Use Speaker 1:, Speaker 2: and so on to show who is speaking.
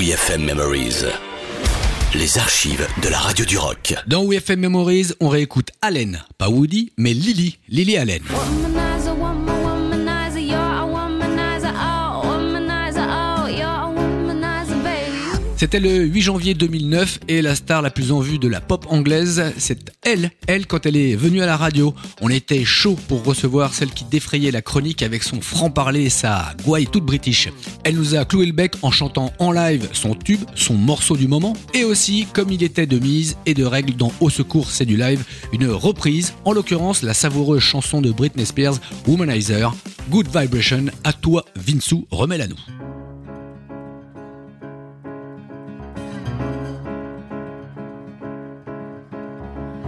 Speaker 1: WeFM Memories. Les archives de la radio du rock.
Speaker 2: Dans WeFM Memories, on réécoute Allen, pas Woody, mais Lily, Lily Allen. C'était le 8 janvier 2009 et la star la plus en vue de la pop anglaise, c'est elle, elle quand elle est venue à la radio. On était chaud pour recevoir celle qui défrayait la chronique avec son franc-parler et sa gouaille toute british. Elle nous a cloué le bec en chantant en live son tube, son morceau du moment, et aussi, comme il était de mise et de règle dans Au secours c'est du live, une reprise, en l'occurrence la savoureuse chanson de Britney Spears, Womanizer. Good Vibration, à toi Vinsou, remets-la nous.